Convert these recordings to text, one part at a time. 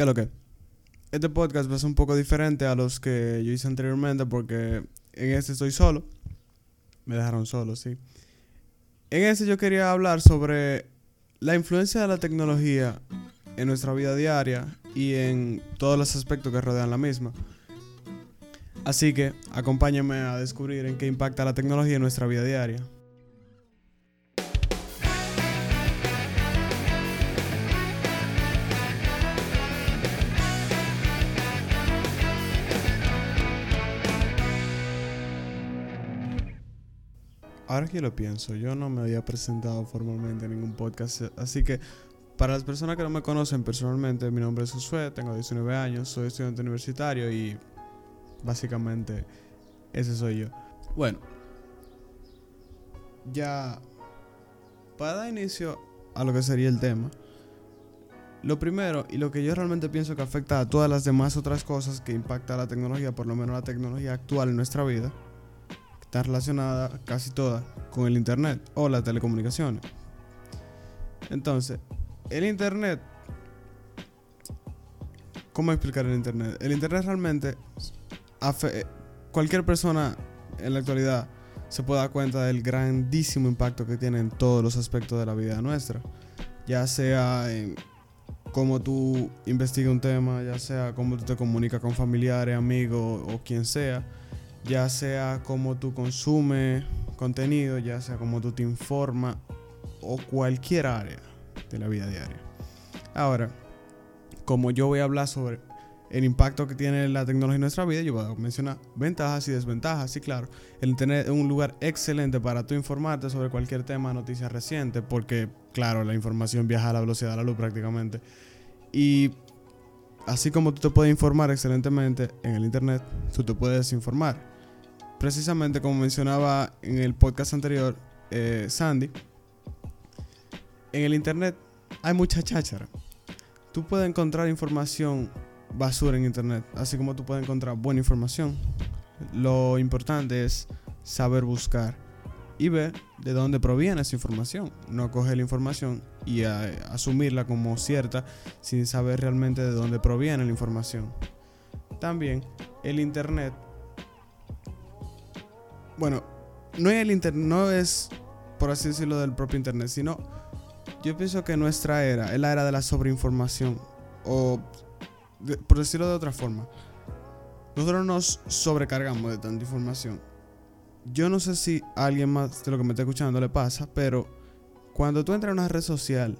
¿Qué es lo que? Este podcast va a ser un poco diferente a los que yo hice anteriormente porque en este estoy solo. Me dejaron solo, sí. En este yo quería hablar sobre la influencia de la tecnología en nuestra vida diaria y en todos los aspectos que rodean la misma. Así que acompáñame a descubrir en qué impacta la tecnología en nuestra vida diaria. Ahora que lo pienso, yo no me había presentado formalmente en ningún podcast, así que para las personas que no me conocen personalmente, mi nombre es Josué, tengo 19 años, soy estudiante universitario y básicamente ese soy yo. Bueno, ya para dar inicio a lo que sería el tema, lo primero y lo que yo realmente pienso que afecta a todas las demás otras cosas que impacta la tecnología, por lo menos la tecnología actual en nuestra vida, está relacionada casi toda con el Internet o las telecomunicaciones. Entonces, el Internet... ¿Cómo explicar el Internet? El Internet realmente... Cualquier persona en la actualidad se puede dar cuenta del grandísimo impacto que tiene en todos los aspectos de la vida nuestra. Ya sea en cómo tú investigas un tema, ya sea cómo tú te comunicas con familiares, amigos o quien sea ya sea como tú consumes contenido, ya sea como tú te informas o cualquier área de la vida diaria. Ahora, como yo voy a hablar sobre el impacto que tiene la tecnología en nuestra vida, yo voy a mencionar ventajas y desventajas. Sí, claro, el es un lugar excelente para tú informarte sobre cualquier tema, noticias recientes, porque, claro, la información viaja a la velocidad de la luz prácticamente. Y así como tú te puedes informar excelentemente en el Internet, tú te puedes informar precisamente como mencionaba en el podcast anterior eh, Sandy, en el Internet hay mucha cháchara. Tú puedes encontrar información basura en Internet, así como tú puedes encontrar buena información. Lo importante es saber buscar y ver de dónde proviene esa información. No coger la información y eh, asumirla como cierta sin saber realmente de dónde proviene la información. También el Internet bueno, no es el internet, no es por así decirlo del propio internet, sino yo pienso que nuestra era es la era de la sobreinformación o por decirlo de otra forma, nosotros nos sobrecargamos de tanta información. Yo no sé si a alguien más de lo que me está escuchando le pasa, pero cuando tú entras a una red social,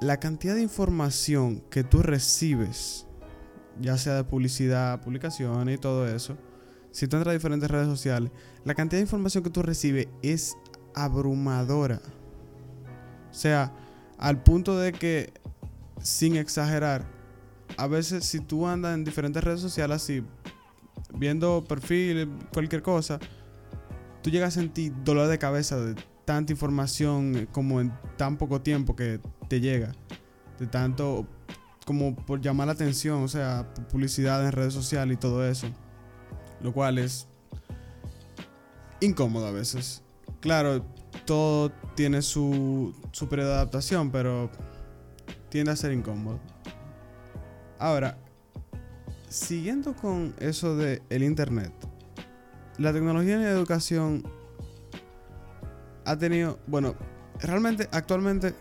la cantidad de información que tú recibes, ya sea de publicidad, publicaciones y todo eso, si tú entras a diferentes redes sociales, la cantidad de información que tú recibes es abrumadora. O sea, al punto de que, sin exagerar, a veces si tú andas en diferentes redes sociales así, viendo perfiles, cualquier cosa, tú llegas a sentir dolor de cabeza de tanta información como en tan poco tiempo que te llega. De tanto como por llamar la atención, o sea, publicidad en redes sociales y todo eso lo cual es incómodo a veces. Claro, todo tiene su, su periodo de adaptación, pero tiende a ser incómodo. Ahora, siguiendo con eso de el internet, la tecnología en la educación ha tenido, bueno, realmente actualmente,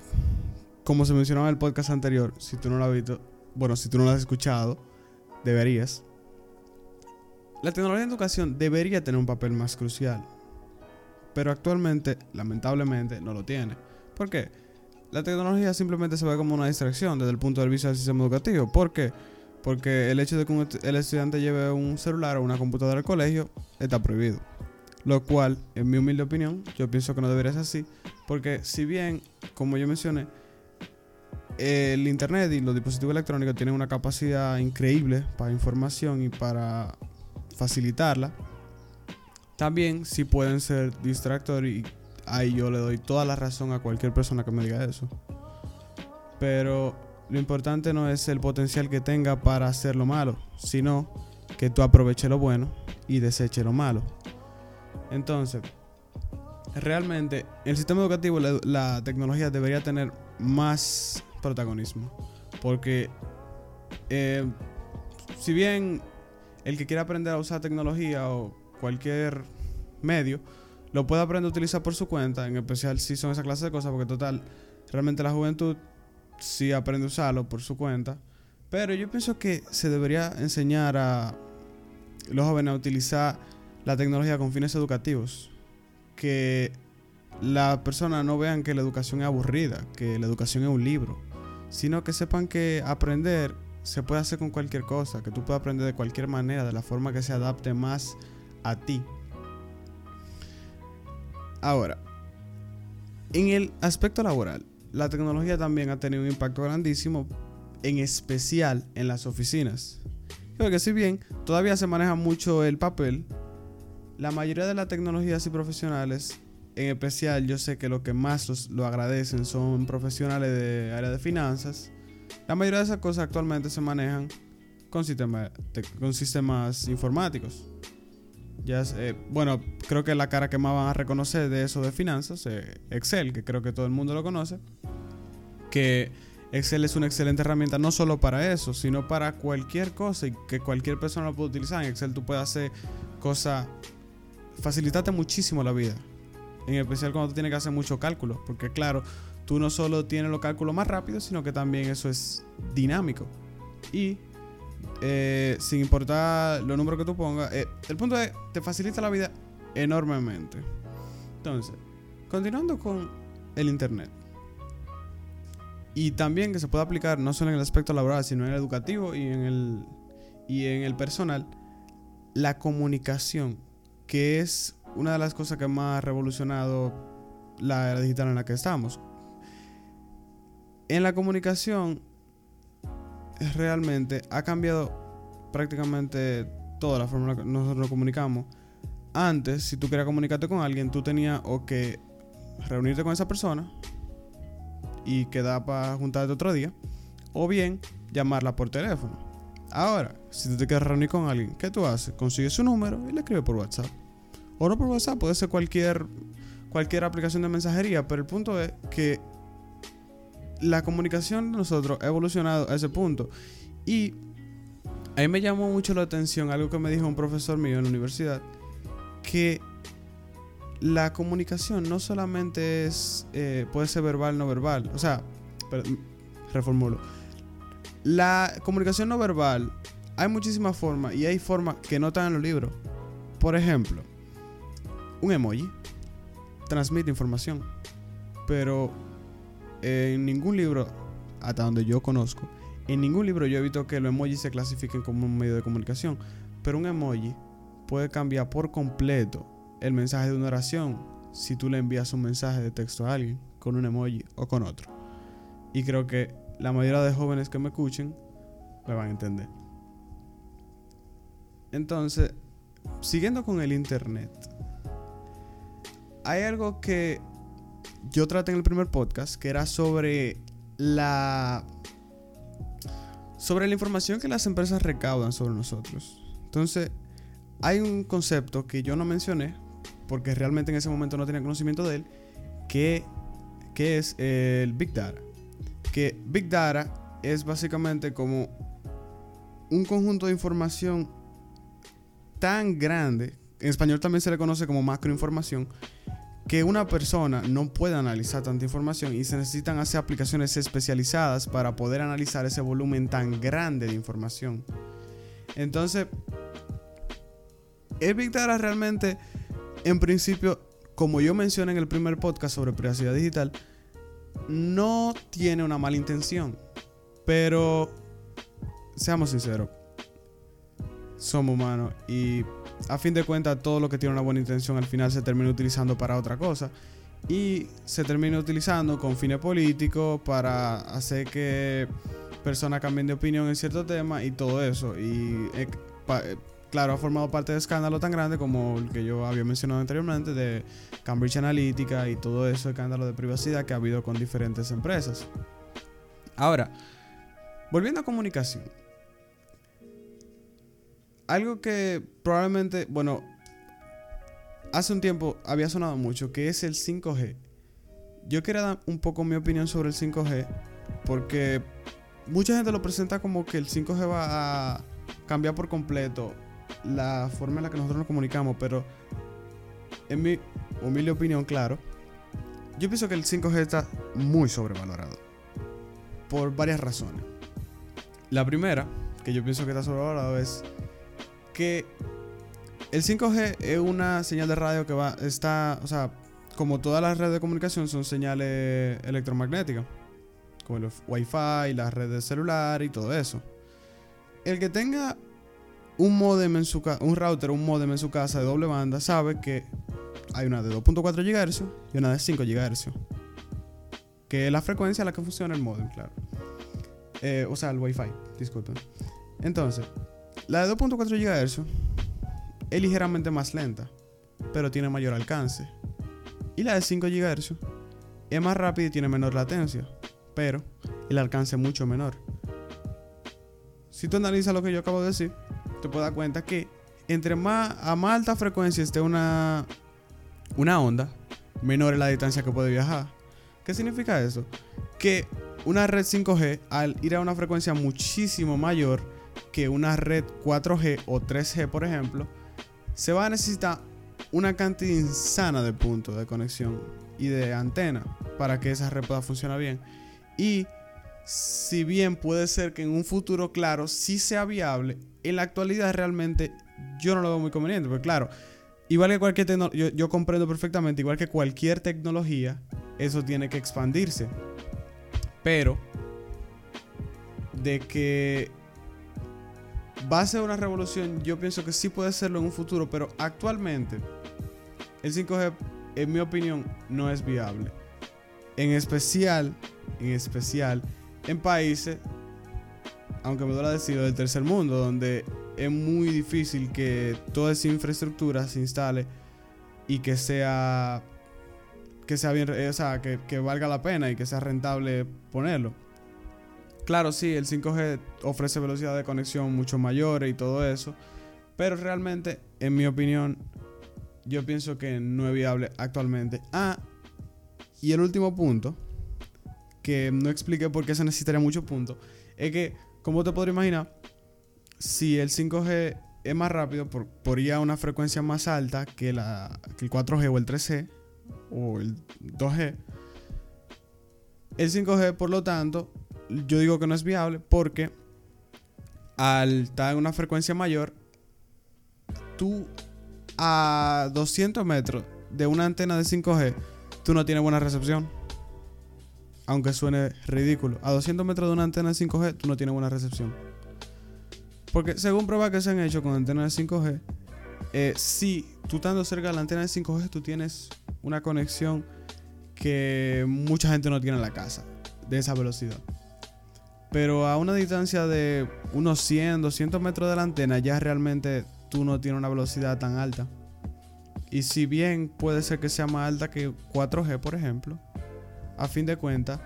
como se mencionaba en el podcast anterior, si tú no lo has visto, bueno, si tú no lo has escuchado, deberías. La tecnología en educación debería tener un papel más crucial, pero actualmente, lamentablemente, no lo tiene. ¿Por qué? La tecnología simplemente se ve como una distracción desde el punto de vista del sistema educativo. ¿Por qué? Porque el hecho de que el estudiante lleve un celular o una computadora al colegio está prohibido. Lo cual, en mi humilde opinión, yo pienso que no debería ser así. Porque si bien, como yo mencioné, el Internet y los dispositivos electrónicos tienen una capacidad increíble para información y para facilitarla. También si pueden ser distractores y ahí yo le doy toda la razón a cualquier persona que me diga eso. Pero lo importante no es el potencial que tenga para hacer lo malo, sino que tú aproveches lo bueno y deseche lo malo. Entonces, realmente el sistema educativo, la, la, tecnología debería tener más protagonismo. Porque eh, si bien el que quiera aprender a usar tecnología o cualquier medio, lo puede aprender a utilizar por su cuenta, en especial si son esa clase de cosas, porque total, realmente la juventud sí aprende a usarlo por su cuenta. Pero yo pienso que se debería enseñar a los jóvenes a utilizar la tecnología con fines educativos. Que las personas no vean que la educación es aburrida, que la educación es un libro, sino que sepan que aprender se puede hacer con cualquier cosa, que tú puedes aprender de cualquier manera, de la forma que se adapte más a ti. Ahora, en el aspecto laboral, la tecnología también ha tenido un impacto grandísimo, en especial en las oficinas. Porque si bien todavía se maneja mucho el papel, la mayoría de las tecnologías y profesionales, en especial yo sé que lo que más lo agradecen son profesionales de área de finanzas, la mayoría de esas cosas actualmente se manejan con, con sistemas informáticos. Ya eh, bueno, creo que la cara que más van a reconocer de eso de finanzas, eh, Excel, que creo que todo el mundo lo conoce, que Excel es una excelente herramienta no solo para eso, sino para cualquier cosa y que cualquier persona lo puede utilizar. En Excel tú puedes hacer cosas, facilitarte muchísimo la vida, en especial cuando tú tienes que hacer mucho cálculo, porque claro, tú no solo tienes los cálculos más rápidos, sino que también eso es dinámico. Y eh, sin importar los números que tú pongas, eh, el punto es, te facilita la vida enormemente. Entonces, continuando con el Internet. Y también que se puede aplicar no solo en el aspecto laboral, sino en el educativo y en el, y en el personal, la comunicación, que es una de las cosas que más ha revolucionado la era digital en la que estamos. En la comunicación, realmente ha cambiado prácticamente toda la forma en la que nosotros nos comunicamos. Antes, si tú querías comunicarte con alguien, tú tenías o que reunirte con esa persona y quedar para juntarte otro día, o bien llamarla por teléfono. Ahora, si tú te quieres reunir con alguien, ¿qué tú haces? Consigues su número y le escribes por WhatsApp. O no por WhatsApp, puede ser cualquier, cualquier aplicación de mensajería, pero el punto es que la comunicación de nosotros ha evolucionado a ese punto. Y a mí me llamó mucho la atención algo que me dijo un profesor mío en la universidad, que la comunicación no solamente es, eh, puede ser verbal, no verbal. O sea, reformulo. La comunicación no verbal, hay muchísimas formas y hay formas que no están en los libros. Por ejemplo, un emoji transmite información, pero en ningún libro, hasta donde yo conozco, en ningún libro yo he visto que los emojis se clasifiquen como un medio de comunicación. Pero un emoji puede cambiar por completo el mensaje de una oración si tú le envías un mensaje de texto a alguien con un emoji o con otro. Y creo que la mayoría de jóvenes que me escuchen me van a entender. Entonces, siguiendo con el Internet, hay algo que yo traté en el primer podcast, que era sobre la sobre la información que las empresas recaudan sobre nosotros. Entonces, hay un concepto que yo no mencioné, porque realmente en ese momento no tenía conocimiento de él, que, que es el Big Data. Que Big Data es básicamente como un conjunto de información tan grande, en español también se le conoce como macroinformación, que una persona no puede analizar tanta información y se necesitan hacer aplicaciones especializadas para poder analizar ese volumen tan grande de información. Entonces, el Big realmente, en principio, como yo mencioné en el primer podcast sobre privacidad digital, no tiene una mala intención. Pero, seamos sinceros, somos humanos y a fin de cuentas todo lo que tiene una buena intención al final se termina utilizando para otra cosa. Y se termina utilizando con fines políticos para hacer que personas cambien de opinión en cierto tema y todo eso. Y eh, eh, claro ha formado parte de escándalo tan grande como el que yo había mencionado anteriormente de Cambridge Analytica y todo eso escándalo de privacidad que ha habido con diferentes empresas. Ahora volviendo a comunicación algo que probablemente, bueno, hace un tiempo había sonado mucho, que es el 5G. Yo quería dar un poco mi opinión sobre el 5G, porque mucha gente lo presenta como que el 5G va a cambiar por completo la forma en la que nosotros nos comunicamos, pero en mi humilde opinión, claro, yo pienso que el 5G está muy sobrevalorado. Por varias razones. La primera, que yo pienso que está sobrevalorado, es que el 5G es una señal de radio que va, está, o sea, como todas las redes de comunicación son señales electromagnéticas, como el Wi-Fi, las redes celular y todo eso. El que tenga un modem en su un router, un modem en su casa de doble banda, sabe que hay una de 2.4 GHz y una de 5 GHz. Que es la frecuencia a la que funciona el modem, claro. Eh, o sea, el Wi-Fi, disculpen. Entonces, la de 2.4 GHz es ligeramente más lenta, pero tiene mayor alcance. Y la de 5 GHz es más rápida y tiene menor latencia, pero el alcance es mucho menor. Si tú analizas lo que yo acabo de decir, te puedes dar cuenta que entre más a más alta frecuencia esté una, una onda, menor es la distancia que puede viajar. ¿Qué significa eso? Que una red 5G, al ir a una frecuencia muchísimo mayor que una red 4G o 3G, por ejemplo, se va a necesitar una cantidad insana de puntos de conexión y de antena para que esa red pueda funcionar bien. Y si bien puede ser que en un futuro claro sí sea viable, en la actualidad realmente yo no lo veo muy conveniente. Porque claro, igual que cualquier tecnología, yo, yo comprendo perfectamente, igual que cualquier tecnología, eso tiene que expandirse. Pero, de que va a ser una revolución, yo pienso que sí puede serlo en un futuro, pero actualmente el 5G, en mi opinión, no es viable. En especial, en especial, en países, aunque me duela decirlo, del tercer mundo, donde es muy difícil que toda esa infraestructura se instale y que sea que sea bien, o sea, que, que valga la pena y que sea rentable ponerlo. Claro, sí, el 5G ofrece velocidad de conexión mucho mayores y todo eso, pero realmente, en mi opinión, yo pienso que no es viable actualmente. Ah, y el último punto, que no expliqué por qué se necesitaría muchos puntos, es que, como te podrías imaginar, si el 5G es más rápido por, por ir a una frecuencia más alta que, la, que el 4G o el 3G o el 2G, el 5G, por lo tanto, yo digo que no es viable porque al estar en una frecuencia mayor, tú a 200 metros de una antena de 5G, tú no tienes buena recepción. Aunque suene ridículo. A 200 metros de una antena de 5G, tú no tienes buena recepción. Porque según pruebas que se han hecho con antenas de 5G, eh, si tú estando cerca de la antena de 5G, tú tienes una conexión que mucha gente no tiene en la casa, de esa velocidad. Pero a una distancia de unos 100, 200 metros de la antena, ya realmente tú no tienes una velocidad tan alta. Y si bien puede ser que sea más alta que 4G, por ejemplo, a fin de cuentas,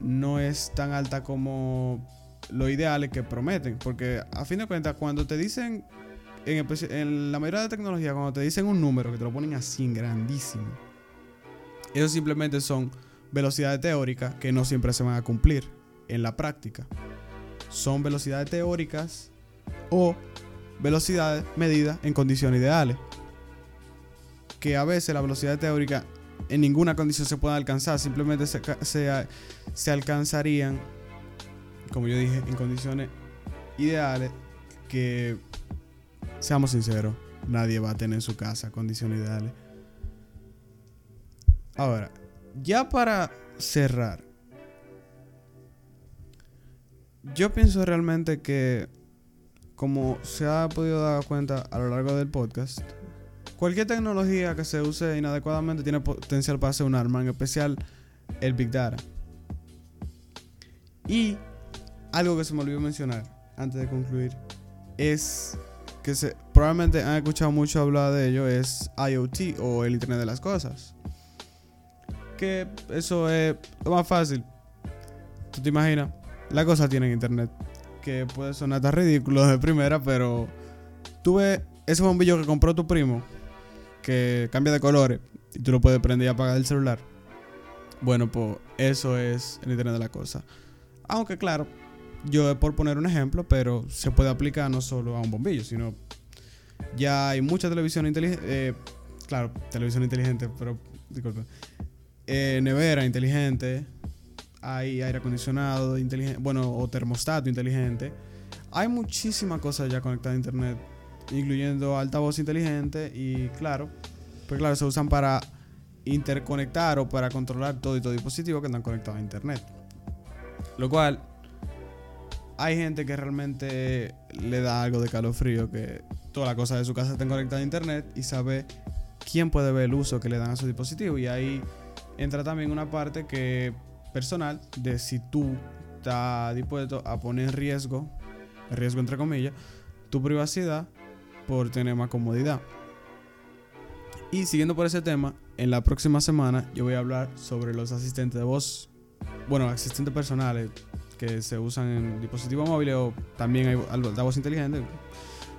no es tan alta como lo ideal que prometen. Porque a fin de cuentas, cuando te dicen, en, la mayoría de tecnología, cuando te dicen un número que te lo ponen así, grandísimo, esos simplemente son velocidades teóricas que no siempre se van a cumplir en la práctica. Son velocidades teóricas o velocidades medidas en condiciones ideales. Que a veces la velocidad teórica en ninguna condición se puede alcanzar, simplemente se, se, se alcanzarían, como yo dije, en condiciones ideales que, seamos sinceros, nadie va a tener en su casa condiciones ideales. Ahora, ya para cerrar, yo pienso realmente que, como se ha podido dar cuenta a lo largo del podcast, cualquier tecnología que se use inadecuadamente tiene potencial para ser un arma, en especial el Big Data. Y algo que se me olvidó mencionar antes de concluir es que se, probablemente han escuchado mucho hablar de ello, es IoT o el Internet de las Cosas. Que eso es lo más fácil. ¿Tú te imaginas? La cosa tiene internet. Que puede sonar tan ridículo de primera, pero tú ves ese bombillo que compró tu primo, que cambia de colores y tú lo puedes prender y apagar el celular. Bueno, pues eso es el internet de la cosa. Aunque claro, yo por poner un ejemplo, pero se puede aplicar no solo a un bombillo, sino ya hay mucha televisión inteligente, eh, claro, televisión inteligente, pero disculpe, eh, nevera inteligente, hay aire acondicionado inteligente, bueno, o termostato inteligente. Hay muchísimas cosas ya conectadas a internet, incluyendo altavoz inteligente y claro, pues claro, se usan para interconectar o para controlar todo y todo dispositivo que están conectados a internet. Lo cual hay gente que realmente le da algo de calofrío que toda la cosa de su casa estén conectada a internet y sabe quién puede ver el uso que le dan a su dispositivo. Y ahí entra también una parte que personal de si tú estás dispuesto a poner en riesgo, riesgo entre comillas, tu privacidad por tener más comodidad. Y siguiendo por ese tema, en la próxima semana yo voy a hablar sobre los asistentes de voz, bueno, asistentes personales que se usan en dispositivos móviles o también hay voz inteligente,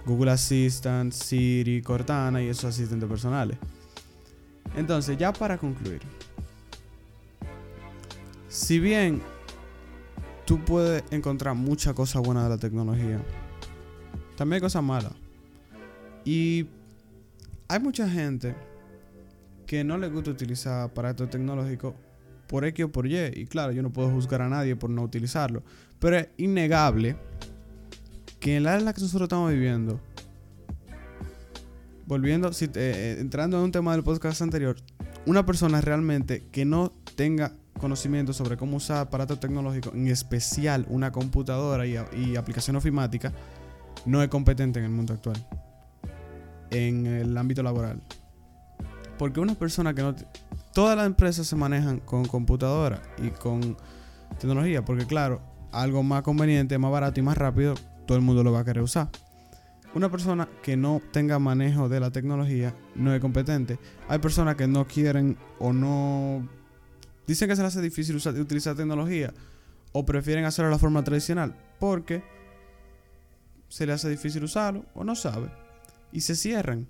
Google Assistant, Siri, Cortana y esos asistentes personales. Entonces, ya para concluir, si bien tú puedes encontrar muchas cosas buenas de la tecnología, también hay cosas malas. Y hay mucha gente que no le gusta utilizar aparatos tecnológicos por X o por Y. Y claro, yo no puedo juzgar a nadie por no utilizarlo. Pero es innegable que en la era en la que nosotros estamos viviendo, volviendo, eh, entrando en un tema del podcast anterior, una persona realmente que no tenga conocimiento sobre cómo usar aparatos tecnológicos, en especial una computadora y, y aplicación ofimática, no es competente en el mundo actual, en el ámbito laboral. Porque una persona que no... Todas las empresas se manejan con computadora y con tecnología. Porque claro, algo más conveniente, más barato y más rápido, todo el mundo lo va a querer usar. Una persona que no tenga manejo de la tecnología no es competente. Hay personas que no quieren o no... Dicen que se les hace difícil utilizar tecnología o prefieren hacerlo de la forma tradicional porque se les hace difícil usarlo o no sabe y se cierran.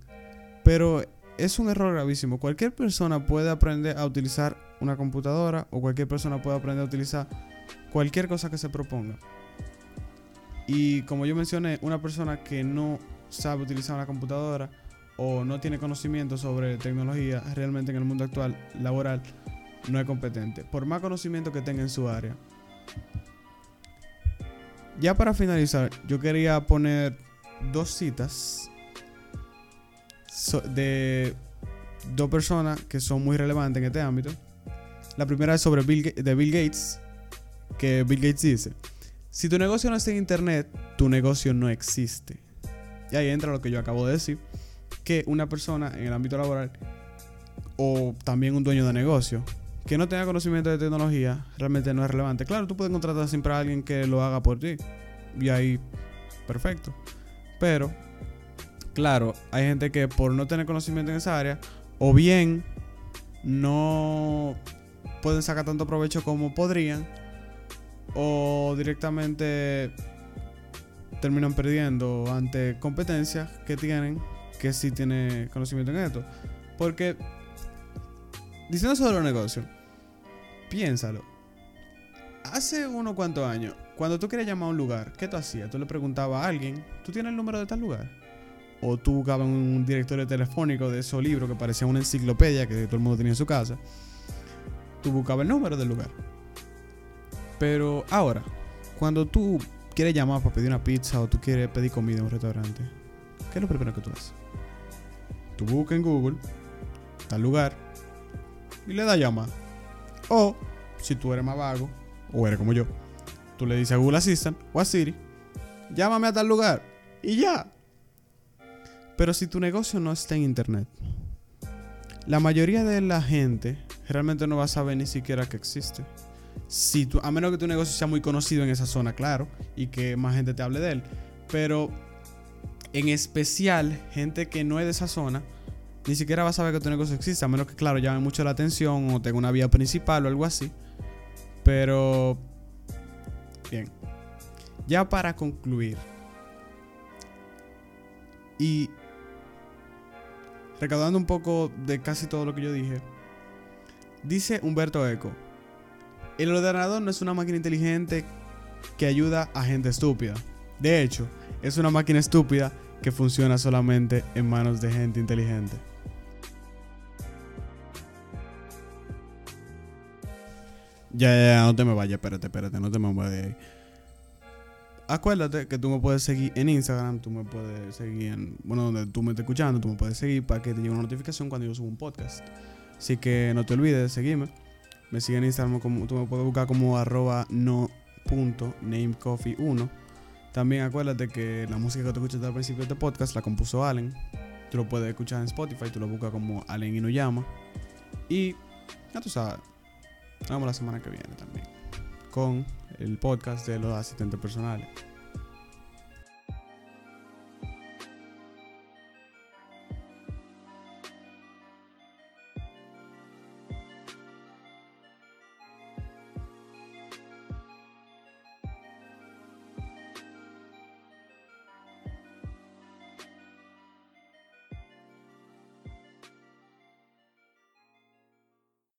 Pero es un error gravísimo. Cualquier persona puede aprender a utilizar una computadora o cualquier persona puede aprender a utilizar cualquier cosa que se proponga. Y como yo mencioné, una persona que no sabe utilizar una computadora o no tiene conocimiento sobre tecnología realmente en el mundo actual laboral no es competente, por más conocimiento que tenga en su área. Ya para finalizar, yo quería poner dos citas de dos personas que son muy relevantes en este ámbito. La primera es sobre Bill, Gates, que Bill Gates dice, si tu negocio no está en Internet, tu negocio no existe. Y ahí entra lo que yo acabo de decir, que una persona en el ámbito laboral o también un dueño de negocio que no tenga conocimiento de tecnología realmente no es relevante. Claro, tú puedes contratar siempre a alguien que lo haga por ti. Y ahí, perfecto. Pero claro, hay gente que por no tener conocimiento en esa área, o bien no pueden sacar tanto provecho como podrían, o directamente terminan perdiendo ante competencias que tienen que sí tienen conocimiento en esto. Porque, diciendo sobre los negocios, piénsalo. Hace unos cuantos años, cuando tú querías llamar a un lugar, ¿qué tú hacías? Tú le preguntabas a alguien, ¿tú tienes el número de tal lugar? o tú buscabas un directorio telefónico de esos libros que parecía una enciclopedia que todo el mundo tenía en su casa, tú buscabas el número del lugar. Pero ahora, cuando tú quieres llamar para pedir una pizza o tú quieres pedir comida en un restaurante, ¿qué es lo primero que tú haces? Tú buscas en Google tal lugar y le das llamar. O, si tú eres más vago, o eres como yo, tú le dices a Google Assistant o a Siri, llámame a tal lugar. Y ya, pero si tu negocio no está en internet, la mayoría de la gente realmente no va a saber ni siquiera que existe. Si a menos que tu negocio sea muy conocido en esa zona, claro, y que más gente te hable de él. Pero en especial, gente que no es de esa zona, ni siquiera va a saber que tu negocio existe, a menos que, claro, llame mucho la atención o tenga una vía principal o algo así. Pero, bien, ya para concluir, y recaudando un poco de casi todo lo que yo dije, dice Humberto Eco, el ordenador no es una máquina inteligente que ayuda a gente estúpida. De hecho, es una máquina estúpida que funciona solamente en manos de gente inteligente. Ya, ya, ya, no te me vayas, espérate, espérate, no te me vayas. Acuérdate que tú me puedes seguir en Instagram, tú me puedes seguir en, bueno, donde tú me estés escuchando, tú me puedes seguir para que te llegue una notificación cuando yo subo un podcast. Así que no te olvides de seguirme. Me sigue en Instagram, como, tú me puedes buscar como arroba no.namecoffee1. También acuérdate que la música que tú escuchas al principio de este podcast la compuso Allen. Tú lo puedes escuchar en Spotify, tú lo buscas como Allen Inuyama. Y ya tú sabes, nos vemos la semana que viene también con el podcast de los asistentes personales.